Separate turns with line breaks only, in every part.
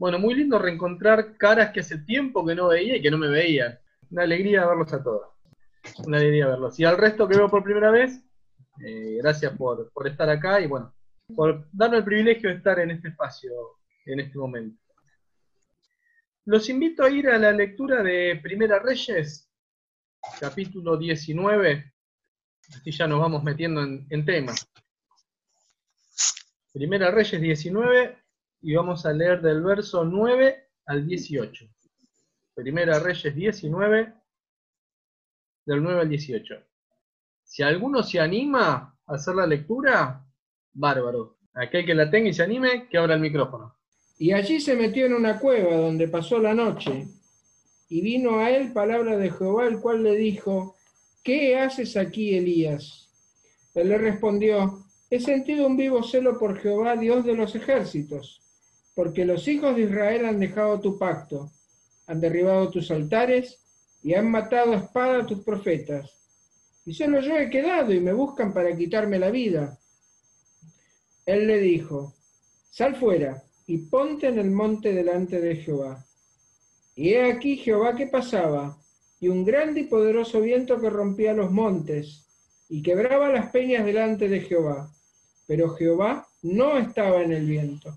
Bueno, muy lindo reencontrar caras que hace tiempo que no veía y que no me veían. Una alegría verlos a todos. Una alegría verlos. Y al resto que veo por primera vez, eh, gracias por, por estar acá y bueno, por darme el privilegio de estar en este espacio en este momento. Los invito a ir a la lectura de Primera Reyes, capítulo 19. Así ya nos vamos metiendo en, en temas. Primera Reyes 19, y vamos a leer del verso 9 al 18. Primera Reyes 19, del 9 al 18. Si alguno se anima a hacer la lectura, bárbaro. Aquel que la tenga y se anime, que abra el micrófono.
Y allí se metió en una cueva donde pasó la noche. Y vino a él palabra de Jehová, el cual le dijo, ¿qué haces aquí, Elías? Él le respondió, he sentido un vivo celo por Jehová, Dios de los ejércitos porque los hijos de Israel han dejado tu pacto, han derribado tus altares y han matado a espada a tus profetas. Y solo yo he quedado y me buscan para quitarme la vida. Él le dijo, sal fuera y ponte en el monte delante de Jehová. Y he aquí Jehová que pasaba, y un grande y poderoso viento que rompía los montes, y quebraba las peñas delante de Jehová. Pero Jehová no estaba en el viento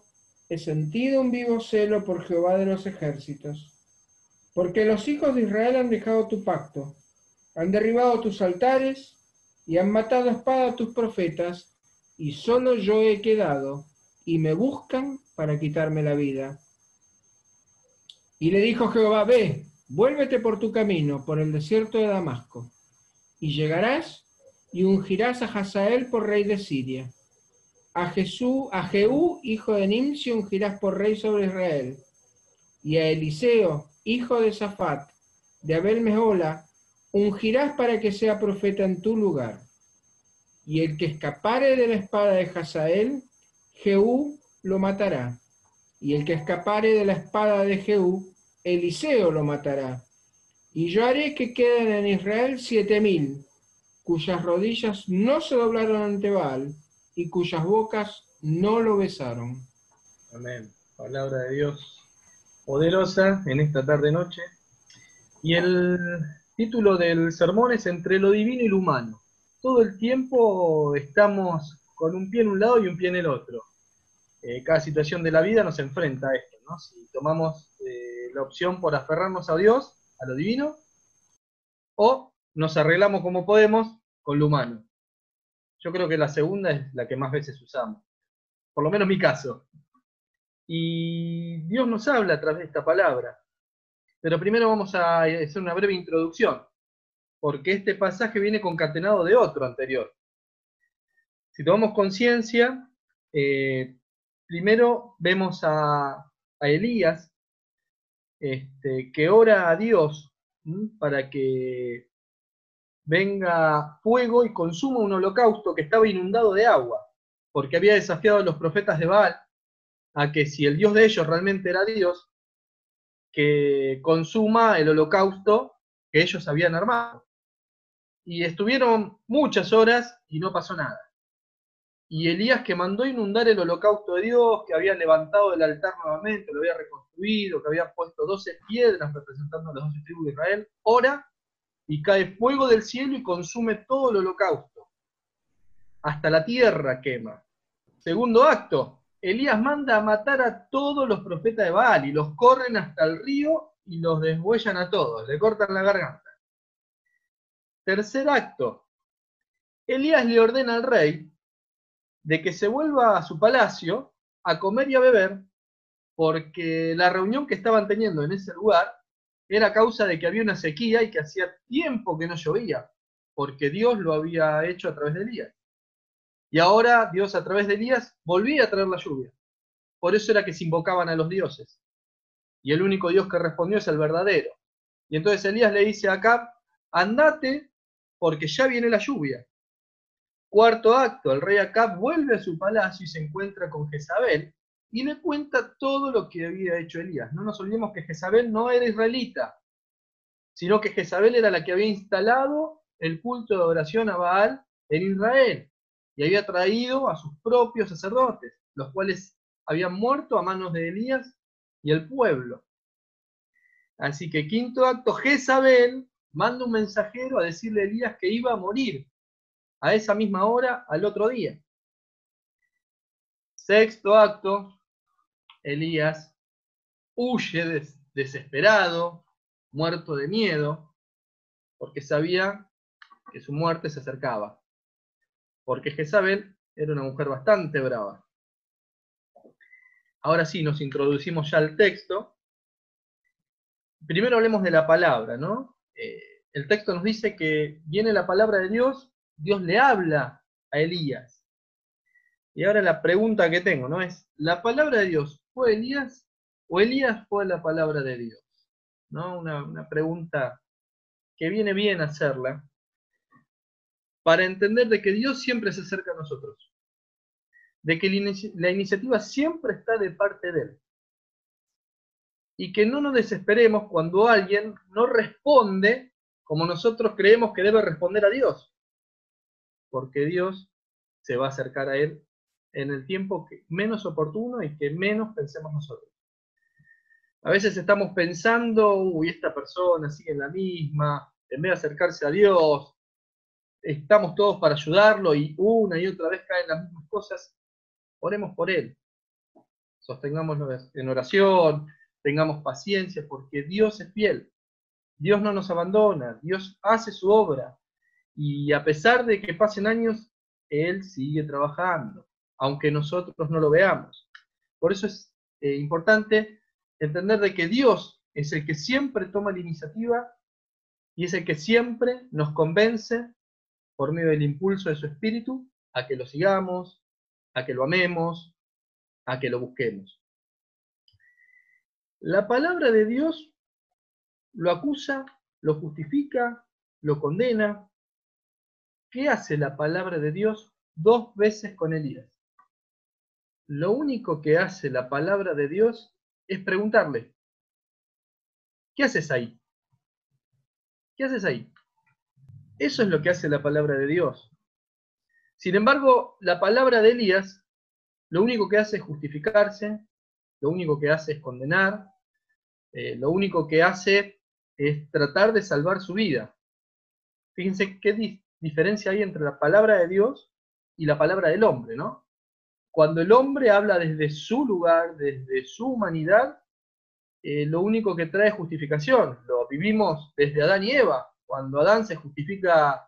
he sentido un vivo celo por Jehová de los ejércitos, porque los hijos de Israel han dejado tu pacto, han derribado tus altares y han matado a espada a tus profetas, y solo yo he quedado, y me buscan para quitarme la vida. Y le dijo Jehová, ve, vuélvete por tu camino, por el desierto de Damasco, y llegarás y ungirás a Hazael por rey de Siria a Jesús, a Jehú, hijo de Nimsi, ungirás por rey sobre Israel, y a Eliseo, hijo de Safat, de Abel Mehola, ungirás para que sea profeta en tu lugar. Y el que escapare de la espada de Hazael, Jehú lo matará. Y el que escapare de la espada de Jehú, Eliseo lo matará. Y yo haré que queden en Israel siete mil, cuyas rodillas no se doblaron ante Baal, y cuyas bocas no lo besaron.
Amén. Palabra de Dios poderosa en esta tarde-noche. Y el título del sermón es Entre lo divino y lo humano. Todo el tiempo estamos con un pie en un lado y un pie en el otro. Eh, cada situación de la vida nos enfrenta a esto, ¿no? Si tomamos eh, la opción por aferrarnos a Dios, a lo divino, o nos arreglamos como podemos con lo humano. Yo creo que la segunda es la que más veces usamos, por lo menos mi caso. Y Dios nos habla a través de esta palabra. Pero primero vamos a hacer una breve introducción, porque este pasaje viene concatenado de otro anterior. Si tomamos conciencia, eh, primero vemos a, Elías este, que ora a Dios para que venga fuego y consuma un holocausto que estaba inundado de agua, porque había desafiado a los profetas de Baal a que si el Dios de ellos realmente era Dios, que consuma el holocausto que ellos habían armado. Y estuvieron muchas horas y no pasó nada. Y Elías que mandó inundar el holocausto de Dios, que había levantado el altar nuevamente, lo había reconstruido, que había puesto 12 piedras representando a las 12 tribus de Israel, ora y cae fuego del cielo y consume todo el holocausto. Hasta la tierra quema. Segundo acto, Elías manda a matar a todos los profetas de Baal y los corren hasta el río y los deshuellan a todos, le cortan la garganta. Tercer acto, Elías le ordena al rey de que se vuelva a su palacio a comer y a beber, porque la reunión que estaban teniendo en ese lugar era causa de que había una sequía y que hacía tiempo que no llovía, porque Dios lo había hecho a través de Elías. Y ahora Dios a través de Elías volvía a traer la lluvia. por eso era que se invocaban a los dioses. Y el único Dios que respondió es el verdadero. Y entonces Elías le dice a Acab, andate porque ya viene la lluvia. Cuarto acto, el rey Acab vuelve a su palacio y se encuentra con Jezabel y le cuenta todo lo que había hecho Elías. No nos olvidemos que Jezabel no era israelita, sino que Jezabel era la que había instalado el culto de adoración a Baal en Israel y había traído a sus propios sacerdotes, los cuales habían muerto a manos de Elías y el pueblo. Así que quinto acto, Jezabel manda un mensajero a decirle a Elías que iba a morir a esa misma hora al otro día. Sexto acto, Elías huye desesperado, muerto de miedo, porque sabía que su muerte se acercaba. Porque Jezabel era una mujer bastante brava. Ahora sí, nos introducimos ya al texto. Primero hablemos de la palabra, ¿no? Eh, el texto nos dice que viene la palabra de Dios, Dios le habla a Elías. Y ahora la pregunta que tengo, ¿no? Es, ¿la palabra de Dios fue Elías o Elías fue la palabra de Dios? ¿No? Una, una pregunta que viene bien hacerla para entender de que Dios siempre se acerca a nosotros de que la iniciativa siempre está de parte de Él. Y que no nos desesperemos cuando alguien no responde como nosotros creemos que debe responder a Dios. Porque Dios se va a acercar a Él en el tiempo que menos oportuno y que menos pensemos nosotros. A veces estamos pensando, uy, esta persona sigue en la misma, en vez de acercarse a Dios, estamos todos para ayudarlo y una y otra vez caen las mismas cosas oremos por él. Sostengámoslo en oración, tengamos paciencia, porque Dios es fiel. Dios no nos abandona, Dios hace su obra. Y a pesar de que pasen años, Él sigue trabajando, aunque nosotros no lo veamos. Por eso es eh, importante entender de que Dios es el que siempre toma la iniciativa y es el que siempre nos convence por medio del impulso de su espíritu a que lo sigamos, a que lo amemos, a que lo busquemos. La palabra de Dios lo acusa, lo justifica, lo condena. ¿Qué hace la palabra de Dios dos veces con Elías? Lo único que hace la palabra de Dios es preguntarle, ¿qué haces ahí? ¿Qué haces ahí? Eso es lo que hace la palabra de Dios. Sin embargo, la palabra de Elías lo único que hace es justificarse, lo único que hace es condenar, eh, lo único que hace es tratar de salvar su vida. Fíjense qué diferencia hay entre la palabra de Dios y la palabra del hombre, ¿no? Cuando el hombre habla desde su lugar, desde su humanidad, eh, lo único que trae es justificación. Lo vivimos desde Adán y Eva. Cuando Adán se justifica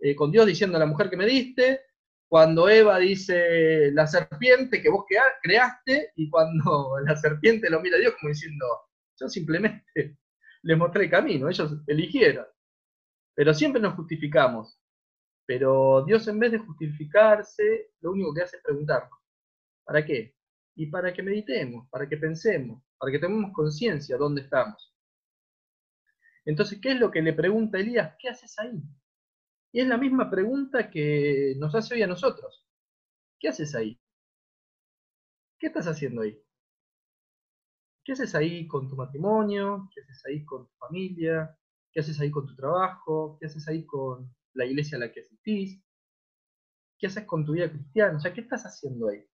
eh, con Dios diciendo la mujer que me diste, cuando Eva dice la serpiente que vos creaste y cuando la serpiente lo mira a Dios como diciendo, yo simplemente les mostré el camino, ellos eligieron. Pero siempre nos justificamos. Pero Dios en vez de justificarse, lo único que hace es preguntarnos, ¿para qué? Y para que meditemos, para que pensemos, para que tomemos conciencia de dónde estamos. Entonces, ¿qué es lo que le pregunta Elías? ¿Qué haces ahí? Y es la misma pregunta que nos hace hoy a nosotros. ¿Qué haces ahí? ¿Qué estás haciendo ahí? ¿Qué haces ahí con tu matrimonio? ¿Qué haces ahí con tu familia? ¿Qué haces ahí con tu trabajo? ¿Qué haces ahí con la iglesia a la que asistís? ¿Qué haces con tu vida cristiana? O sea, ¿qué estás haciendo ahí?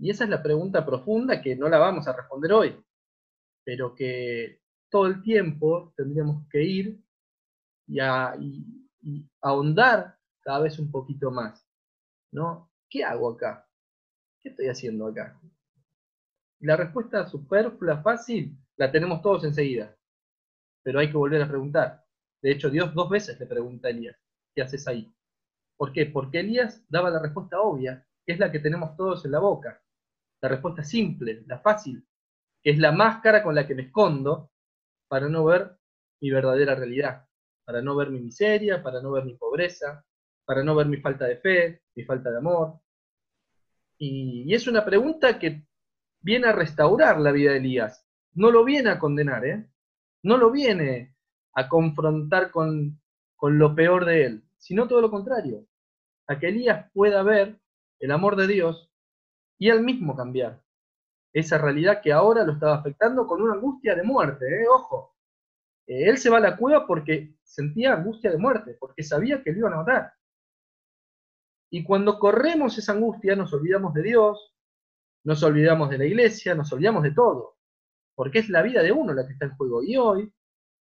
Y esa es la pregunta profunda que no la vamos a responder hoy, pero que todo el tiempo tendríamos que ir y, a, ahondar cada vez un poquito más. ¿no? ¿Qué hago acá? ¿Qué estoy haciendo acá? La respuesta superflua, fácil, la tenemos todos enseguida. Pero hay que volver a preguntar. De hecho, Dios dos veces le pregunta a Elías, ¿qué haces ahí? ¿Por qué? Porque Elías daba la respuesta obvia, que es la que tenemos todos en la boca. La respuesta simple, la fácil, que es la máscara con la que me escondo para no ver mi verdadera realidad para no ver mi miseria, para no ver mi pobreza, para no ver mi falta de fe, mi falta de amor. Y, es una pregunta que viene a restaurar la vida de Elías. No lo viene a condenar, ¿eh? No lo viene a confrontar con, con lo peor de él, sino todo lo contrario. A que Elías pueda ver el amor de Dios y él mismo cambiar esa realidad que ahora lo estaba afectando con una angustia de muerte, ¿eh? ojo. Eh, él se va a la cueva porque sentía angustia de muerte, porque sabía que le iban a matar. Y cuando corremos esa angustia nos olvidamos de Dios, nos olvidamos de la iglesia, nos olvidamos de todo, porque es la vida de uno la que está en juego. Y hoy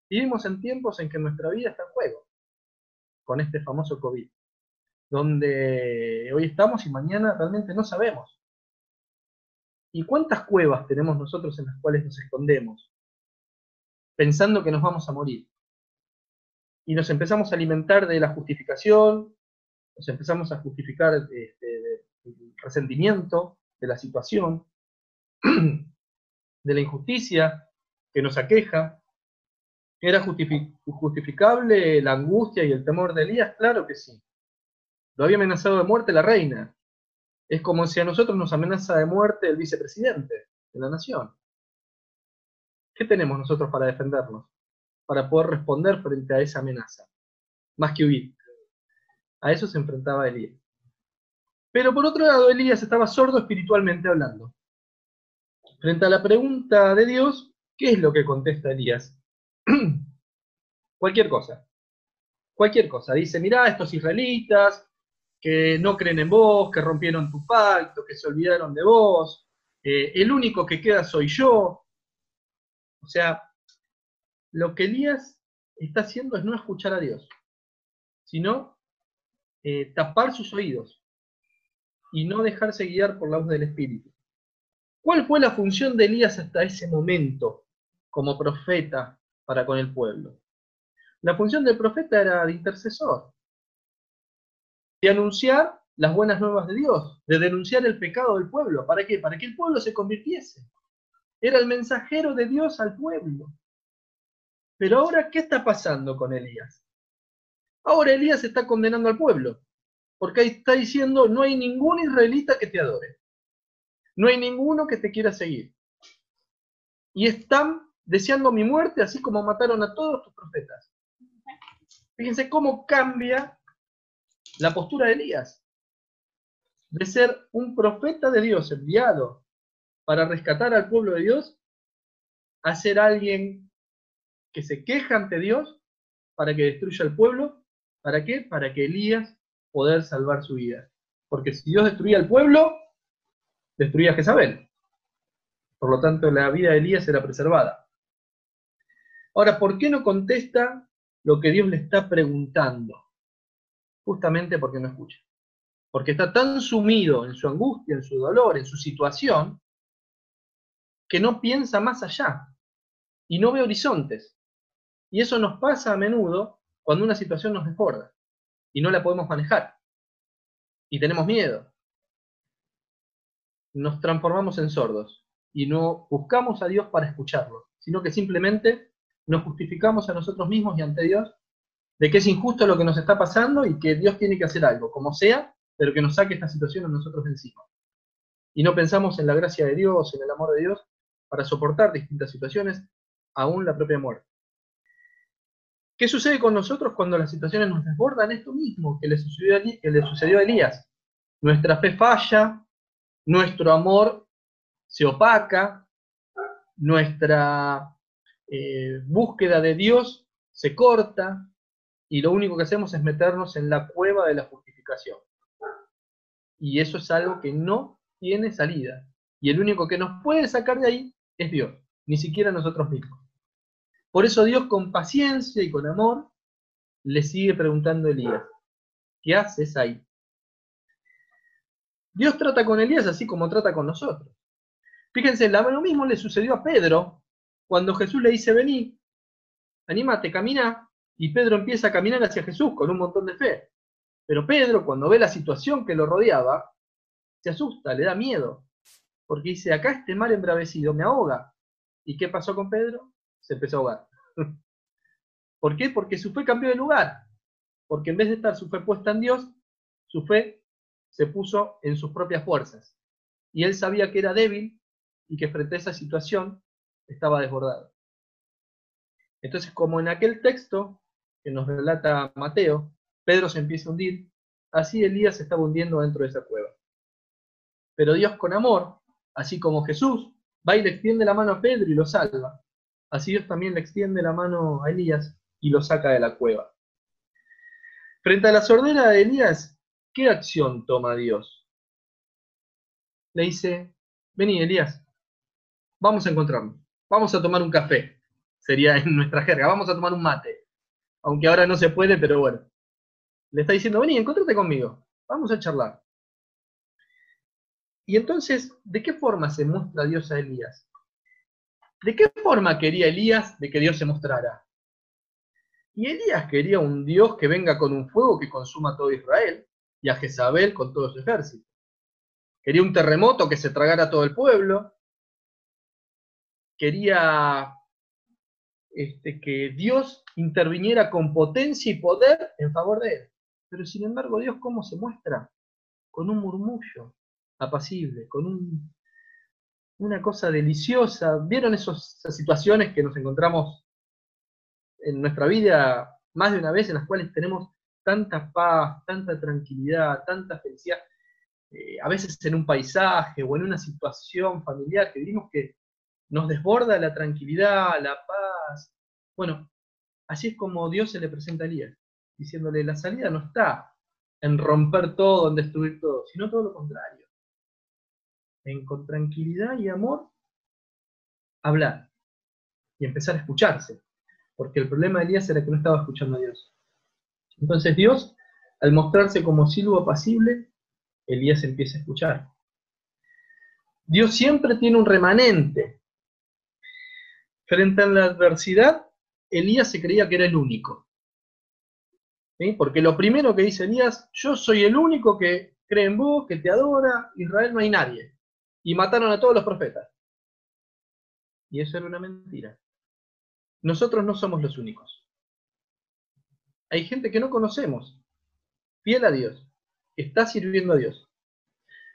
vivimos en tiempos en que nuestra vida está en juego, con este famoso COVID, donde hoy estamos y mañana realmente no sabemos. ¿Y cuántas cuevas tenemos nosotros en las cuales nos escondemos? Pensando que nos vamos a morir. Y nos empezamos a alimentar de la justificación, nos empezamos a justificar el resentimiento de la situación, de la injusticia que nos aqueja. ¿Era justificable la angustia y el temor de Elías? Claro que sí. Lo había amenazado de muerte la reina. Es como si a nosotros nos amenaza de muerte el vicepresidente de la nación. ¿Qué tenemos nosotros para defendernos? Para poder responder frente a esa amenaza. Más que huir. A eso se enfrentaba Elías. Pero por otro lado, Elías estaba sordo espiritualmente hablando. Frente a la pregunta de Dios, ¿qué es lo que contesta Elías? Cualquier cosa. Cualquier cosa. Dice, mirá, estos israelitas que no creen en vos, que rompieron tu pacto, que se olvidaron de vos, eh, el único que queda soy yo. O sea, lo que Elías está haciendo es no escuchar a Dios, sino eh, tapar sus oídos y no dejarse guiar por la voz del Espíritu. ¿Cuál fue la función de Elías hasta ese momento como profeta para con el pueblo? La función del profeta era de intercesor, de anunciar las buenas nuevas de Dios, de denunciar el pecado del pueblo. ¿Para qué? Para que el pueblo se convirtiese. Era el mensajero de Dios al pueblo. Pero ahora, ¿qué está pasando con Elías? Ahora Elías está condenando al pueblo, porque ahí está diciendo, no hay ningún israelita que te adore. No hay ninguno que te quiera seguir. Y están deseando mi muerte, así como mataron a todos tus profetas. Fíjense cómo cambia la postura de Elías, de ser un profeta de Dios enviado para rescatar al pueblo de Dios, a ser alguien que se queja ante Dios para que destruya al pueblo. ¿Para qué? Para que Elías poder salvar su vida. Porque si Dios destruía al pueblo, destruía a Jezabel. Por lo tanto, la vida de Elías era preservada. Ahora, ¿por qué no contesta lo que Dios le está preguntando? Justamente porque no escucha. Porque está tan sumido en su angustia, en su dolor, en su situación, que no piensa más allá y no ve horizontes. Y eso nos pasa a menudo cuando una situación nos desborda y no la podemos manejar. Y tenemos miedo. Nos transformamos en sordos y no buscamos a Dios para escucharlo, sino que simplemente nos justificamos a nosotros mismos y ante Dios de que es injusto lo que nos está pasando y que Dios tiene que hacer algo, como sea, pero que nos saque esta situación a nosotros encima. Y no pensamos en la gracia de Dios, en el amor de Dios, para soportar distintas situaciones, aún la propia muerte. ¿Qué sucede con nosotros cuando las situaciones nos desbordan? Esto mismo que le sucedió a, que le sucedió a Elías. Nuestra fe falla, nuestro amor se opaca, nuestra eh, búsqueda de Dios se corta, y lo único que hacemos es meternos en la cueva de la justificación. Y eso es algo que no tiene salida. Y el único que nos puede sacar de ahí es Dios, ni siquiera nosotros mismos. Por eso Dios con paciencia y con amor le sigue preguntando a Elías, ¿qué haces ahí? Dios trata con Elías así como trata con nosotros. Fíjense, lo mismo le sucedió a Pedro cuando Jesús le dice, vení, anímate, camina, y Pedro empieza a caminar hacia Jesús con un montón de fe. Pero Pedro, cuando ve la situación que lo rodeaba, se asusta, le da miedo, porque dice, acá este mar embravecido me ahoga. ¿Y qué pasó con Pedro? Se empezó a ahogar. ¿Por qué? Porque su fe cambió de lugar. Porque en vez de estar su fe puesta en Dios, su fe se puso en sus propias fuerzas, y él sabía que era débil y que frente a esa situación estaba desbordado. Entonces, como en aquel texto que nos relata Mateo, Pedro se empieza a hundir, así Elías se estaba hundiendo dentro de esa cueva. Pero Dios con amor, así como Jesús, va y le extiende la mano a Pedro y lo salva. Así Dios también le extiende la mano a Elías y lo saca de la cueva. Frente a la sordera de Elías, ¿qué acción toma Dios? Le dice, vení Elías, vamos a encontrarnos, vamos a tomar un café, sería en nuestra jerga, vamos a tomar un mate, aunque ahora no se puede, pero bueno. Le está diciendo, vení, encontrate conmigo, vamos a charlar. Y entonces, ¿de qué forma se muestra Dios a Elías? ¿De qué forma quería Elías de que Dios se mostrara? Y Elías quería un Dios que venga con un fuego que consuma todo Israel y a Jezabel con todo su ejército. Quería un terremoto que se tragara todo el pueblo. Quería este, que Dios interviniera con potencia y poder en favor de él. Pero sin embargo, Dios, ¿cómo se muestra? Con un murmullo, apacible, con un, una cosa deliciosa. ¿Vieron esas situaciones que nos encontramos en nuestra vida más de una vez, en las cuales tenemos tanta paz, tanta tranquilidad, tanta felicidad? Eh, a veces en un paisaje o en una situación familiar que vivimos que nos desborda la tranquilidad, la paz. Bueno, así es como Dios se le presenta a Elías, diciéndole, la salida no está en romper todo, en destruir todo, sino todo lo contrario en con tranquilidad y amor, hablar y empezar a escucharse. Porque el problema de Elías era que no estaba escuchando a Dios. Entonces Dios, al mostrarse como silbo apacible, Elías empieza a escuchar. Dios siempre tiene un remanente. Frente a la adversidad, Elías se creía que era el único. Porque lo primero que dice Elías, yo soy el único que cree en vos, que te adora, Israel no hay nadie y mataron a todos los profetas. Y eso era una mentira. Nosotros no somos los únicos. Hay gente que no conocemos, fiel a Dios, está sirviendo a Dios.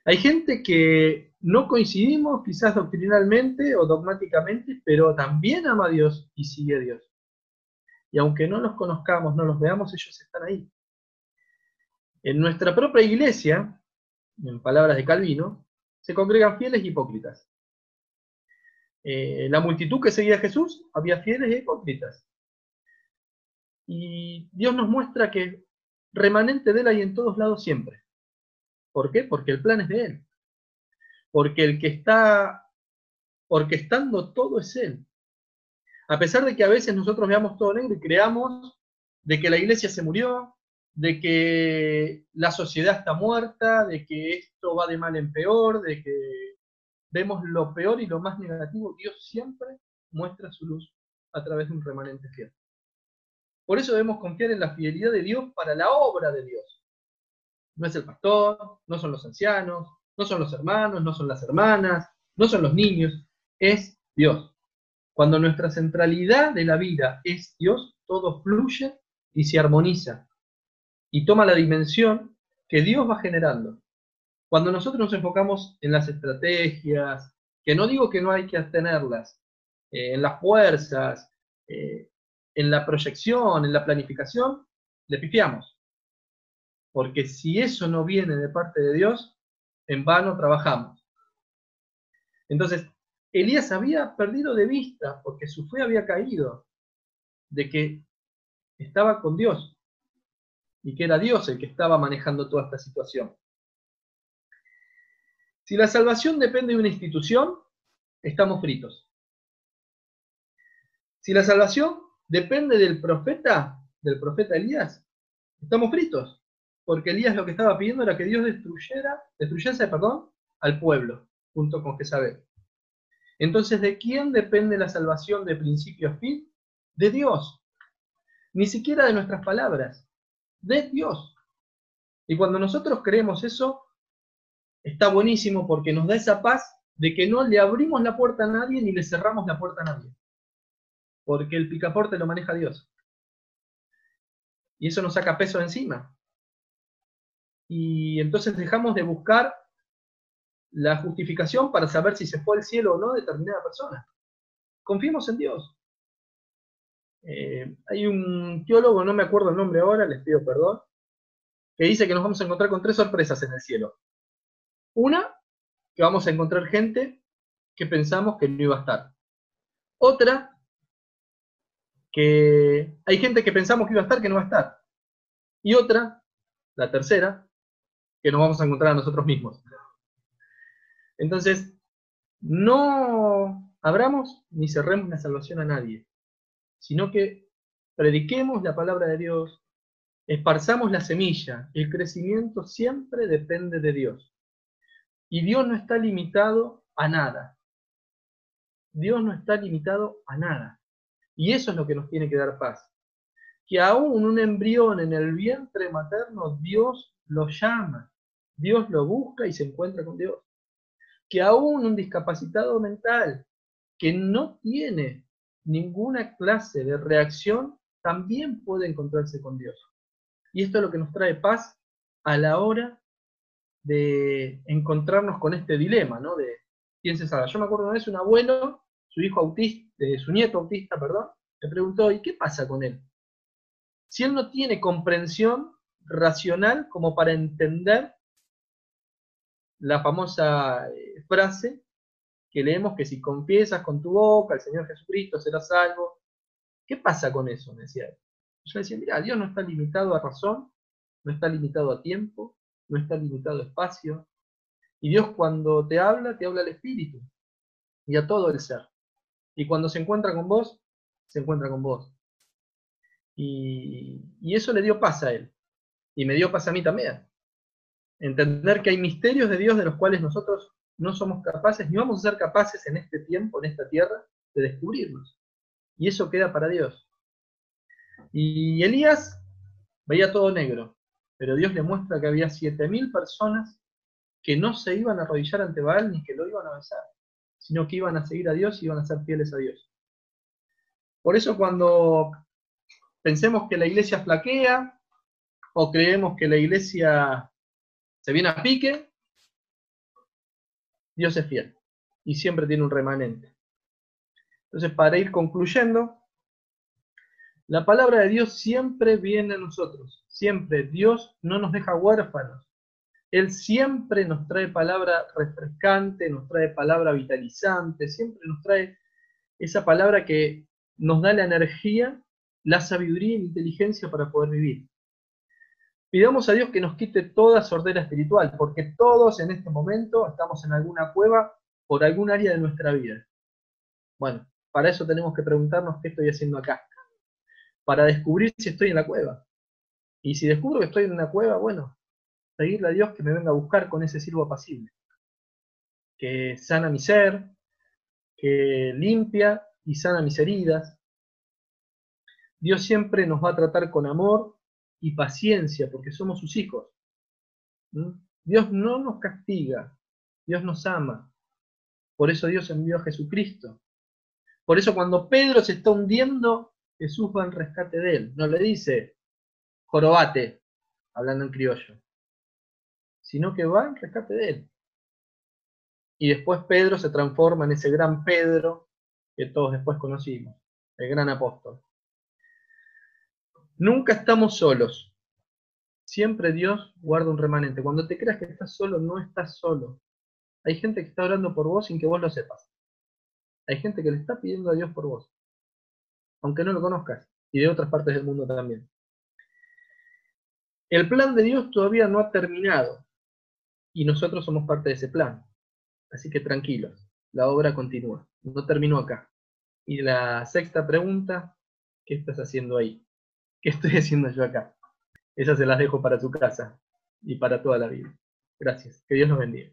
Hay gente que no coincidimos quizás doctrinalmente o dogmáticamente, pero también ama a Dios y sigue a Dios. Y aunque no los conozcamos, no los veamos, ellos están ahí. En nuestra propia iglesia, en palabras de Calvino, se congregan fieles y hipócritas. Eh, la multitud que seguía a Jesús, había fieles y hipócritas. Y Dios nos muestra que remanente de él hay en todos lados siempre. ¿Por qué? Porque el plan es de él. Porque el que está orquestando todo es él. A pesar de que a veces nosotros veamos todo negro y creamos de que la iglesia se murió, de que la sociedad está muerta, de que esto va de mal en peor, de que vemos lo peor y lo más negativo, Dios siempre muestra su luz a través de un remanente fiel. Por eso debemos confiar en la fidelidad de Dios para la obra de Dios. No es el pastor, no son los ancianos, no son los hermanos, no son las hermanas, no son los niños, es Dios. Cuando nuestra centralidad de la vida es Dios, todo fluye y se armoniza y toma la dimensión que Dios va generando. Cuando nosotros nos enfocamos en las estrategias, que no digo que no hay que tenerlas, eh, en las fuerzas, eh, en la proyección, en la planificación, le pifiamos. Porque si eso no viene de parte de Dios, en vano trabajamos. Entonces, Elías había perdido de vista, porque su fe había caído, de que estaba con Dios y que era Dios el que estaba manejando toda esta situación. Si la salvación depende de una institución, estamos fritos. Si la salvación depende del profeta, del profeta Elías, estamos fritos. Porque Elías lo que estaba pidiendo era que Dios destruyera, destruyese, perdón, al pueblo, junto con Jezabel. Entonces, ¿de quién depende la salvación de principio a fin? De Dios. Ni siquiera de nuestras palabras de Dios. Y cuando nosotros creemos eso, está buenísimo porque nos da esa paz de que no le abrimos la puerta a nadie ni le cerramos la puerta a nadie. Porque el picaporte lo maneja Dios. Y eso nos saca peso encima. Y entonces dejamos de buscar la justificación para saber si se fue al cielo o no determinada persona. Confiemos en Dios. Eh, hay un teólogo, no me acuerdo el nombre ahora, les pido perdón, que dice que nos vamos a encontrar con tres sorpresas en el cielo. Una, que vamos a encontrar gente que pensamos que no iba a estar. Otra, que hay gente que pensamos que iba a estar que no va a estar. Y otra, la tercera, que nos vamos a encontrar a nosotros mismos. Entonces, no abramos ni cerremos la salvación a nadie, sino que prediquemos la palabra de Dios, esparzamos la semilla, el crecimiento siempre depende de Dios. Y Dios no está limitado a nada. Dios no está limitado a nada. Y eso es lo que nos tiene que dar paz. Que aún un embrión en el vientre materno, Dios lo llama, Dios lo busca y se encuentra con Dios. Que aún un discapacitado mental que no tiene ninguna clase de reacción, también puede encontrarse con Dios. Y esto es lo que nos trae paz a la hora de encontrarnos con este dilema, ¿no? De quién. Yo me acuerdo una vez un abuelo, su hijo autista, su nieto autista, perdón, le preguntó, ¿y qué pasa con él? Si él no tiene comprensión racional como para entender la famosa eh, frase que leemos que si confiesas con tu boca al Señor Jesucristo serás salvo. ¿Qué pasa con eso? Me decía él. Yo decía, mira, Dios no está limitado a razón, no está limitado a tiempo, no está limitado a espacio. Y Dios cuando te habla, te habla al Espíritu y a todo el ser. Y cuando se encuentra con vos, se encuentra con vos. Y, y eso le dio paz a él. Y me dio paz a mí también. Entender que hay misterios de Dios de los cuales nosotros no somos capaces, ni vamos a ser capaces en este tiempo, en esta tierra, de descubrirlos. Y eso queda para Dios. Y Elías veía todo negro, pero Dios le muestra que había 7.000 personas que no se iban a arrodillar ante Baal ni que lo iban a besar, sino que iban a seguir a Dios y iban a ser fieles a Dios. Por eso cuando pensemos que la iglesia flaquea o creemos que la iglesia se viene a pique, Dios es fiel y siempre tiene un remanente. Entonces, para ir concluyendo, la palabra de Dios siempre viene a nosotros, siempre. Dios no nos deja huérfanos. Él siempre nos trae palabra refrescante, nos trae palabra vitalizante, siempre nos trae esa palabra que nos da la energía, la sabiduría y la inteligencia para poder vivir. Pidamos a Dios que nos quite toda sordera espiritual, porque todos en este momento estamos en alguna cueva por algún área de nuestra vida. Bueno, para eso tenemos que preguntarnos qué estoy haciendo acá, para descubrir si estoy en la cueva. Y si descubro que estoy en una cueva, bueno, pedirle a Dios que me venga a buscar con ese silbo apacible, que sana mi ser, que limpia y sana mis heridas. Dios siempre nos va a tratar con amor y paciencia, porque somos sus hijos. Dios no nos castiga, Dios nos ama. Por eso Dios envió a Jesucristo. Por eso cuando Pedro se está hundiendo, Jesús va al rescate de él. No le dice, jorobate, hablando en criollo, sino que va al rescate de él. Y después Pedro se transforma en ese gran Pedro que todos después conocimos, el gran apóstol. Nunca estamos solos. Siempre Dios guarda un remanente. Cuando te creas que estás solo, no estás solo. Hay gente que está orando por vos sin que vos lo sepas. Hay gente que le está pidiendo a Dios por vos, aunque no lo conozcas, y de otras partes del mundo también. El plan de Dios todavía no ha terminado, y nosotros somos parte de ese plan. Así que tranquilos, la obra continúa, no terminó acá. Y la sexta pregunta, ¿qué estás haciendo ahí? ¿Qué estoy haciendo yo acá? Esas se las dejo para tu casa y para toda la vida. Gracias. Que Dios nos bendiga.